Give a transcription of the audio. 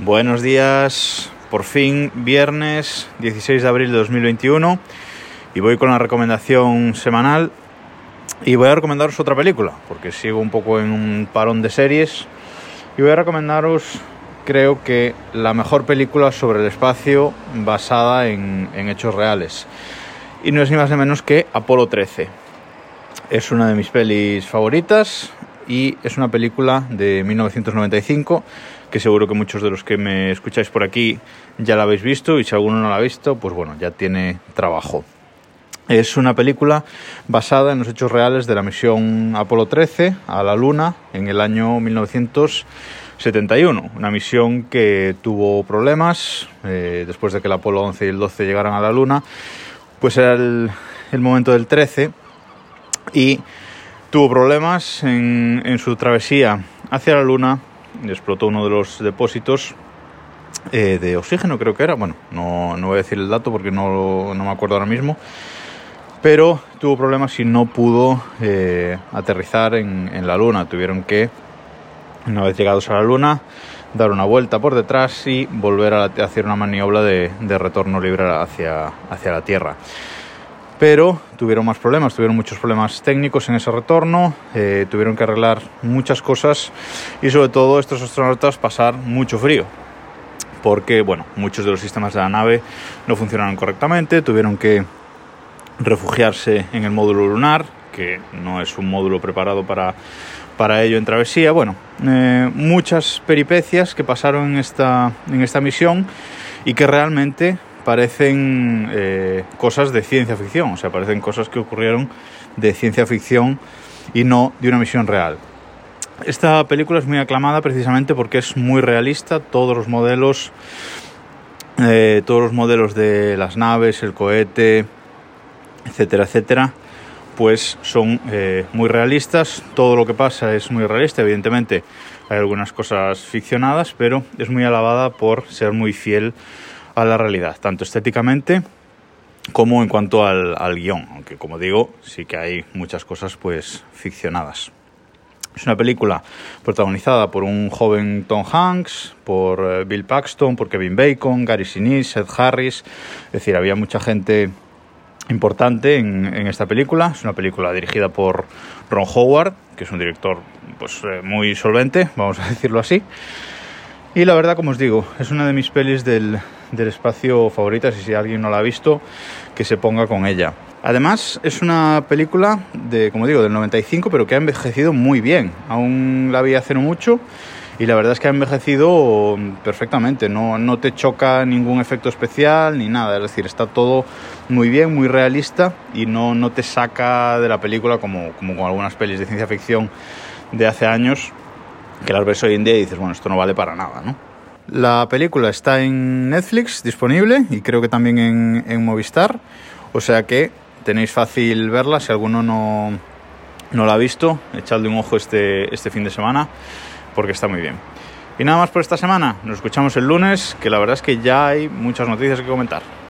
Buenos días, por fin viernes 16 de abril de 2021 y voy con la recomendación semanal y voy a recomendaros otra película porque sigo un poco en un parón de series y voy a recomendaros creo que la mejor película sobre el espacio basada en, en hechos reales y no es ni más ni menos que Apolo 13. Es una de mis pelis favoritas y es una película de 1995 que seguro que muchos de los que me escucháis por aquí ya la habéis visto y si alguno no la ha visto, pues bueno, ya tiene trabajo. Es una película basada en los hechos reales de la misión Apolo 13 a la Luna en el año 1971. Una misión que tuvo problemas eh, después de que el Apolo 11 y el 12 llegaran a la Luna. Pues era el, el momento del 13 y tuvo problemas en, en su travesía hacia la Luna explotó uno de los depósitos eh, de oxígeno, creo que era. Bueno, no, no, voy a decir el dato porque no, no, me acuerdo ahora mismo. Pero tuvo problemas y no pudo eh, aterrizar en, la Luna. Tuvieron que, una vez llegados a la Luna, dar una vuelta por detrás y volver a hacer una maniobra de, de retorno libre hacia, hacia la Tierra pero tuvieron más problemas, tuvieron muchos problemas técnicos en ese retorno, eh, tuvieron que arreglar muchas cosas y sobre todo estos astronautas pasar mucho frío, porque bueno, muchos de los sistemas de la nave no funcionaron correctamente, tuvieron que refugiarse en el módulo lunar, que no es un módulo preparado para, para ello en travesía, bueno, eh, muchas peripecias que pasaron en esta, en esta misión y que realmente parecen eh, cosas de ciencia ficción, o sea, parecen cosas que ocurrieron de ciencia ficción y no de una misión real. Esta película es muy aclamada precisamente porque es muy realista, todos los modelos, eh, todos los modelos de las naves, el cohete, etcétera, etcétera, pues son eh, muy realistas, todo lo que pasa es muy realista, evidentemente hay algunas cosas ficcionadas, pero es muy alabada por ser muy fiel a la realidad, tanto estéticamente como en cuanto al, al guion, aunque como digo, sí que hay muchas cosas pues ficcionadas. Es una película protagonizada por un joven Tom Hanks, por uh, Bill Paxton, por Kevin Bacon, Gary Sinise, Seth Harris, es decir, había mucha gente importante en, en, esta película. Es una película dirigida por Ron Howard, que es un director pues, eh, muy solvente, vamos a decirlo así. Y la verdad, como os digo, es una de mis pelis del, del espacio favoritas y si alguien no la ha visto, que se ponga con ella. Además, es una película de, como digo, del 95, pero que ha envejecido muy bien. Aún la vi hace no mucho y la verdad es que ha envejecido perfectamente. No, no te choca ningún efecto especial ni nada. Es decir, está todo muy bien, muy realista y no, no te saca de la película como, como con algunas pelis de ciencia ficción de hace años que las ves hoy en día y dices, bueno, esto no vale para nada, ¿no? La película está en Netflix disponible y creo que también en, Movistar, o sea que tenéis fácil verla si alguno no, no la ha visto, echadle un ojo este, este fin de semana porque está muy bien. Y nada más por esta semana, nos escuchamos el lunes, que la verdad es que ya hay muchas noticias que comentar.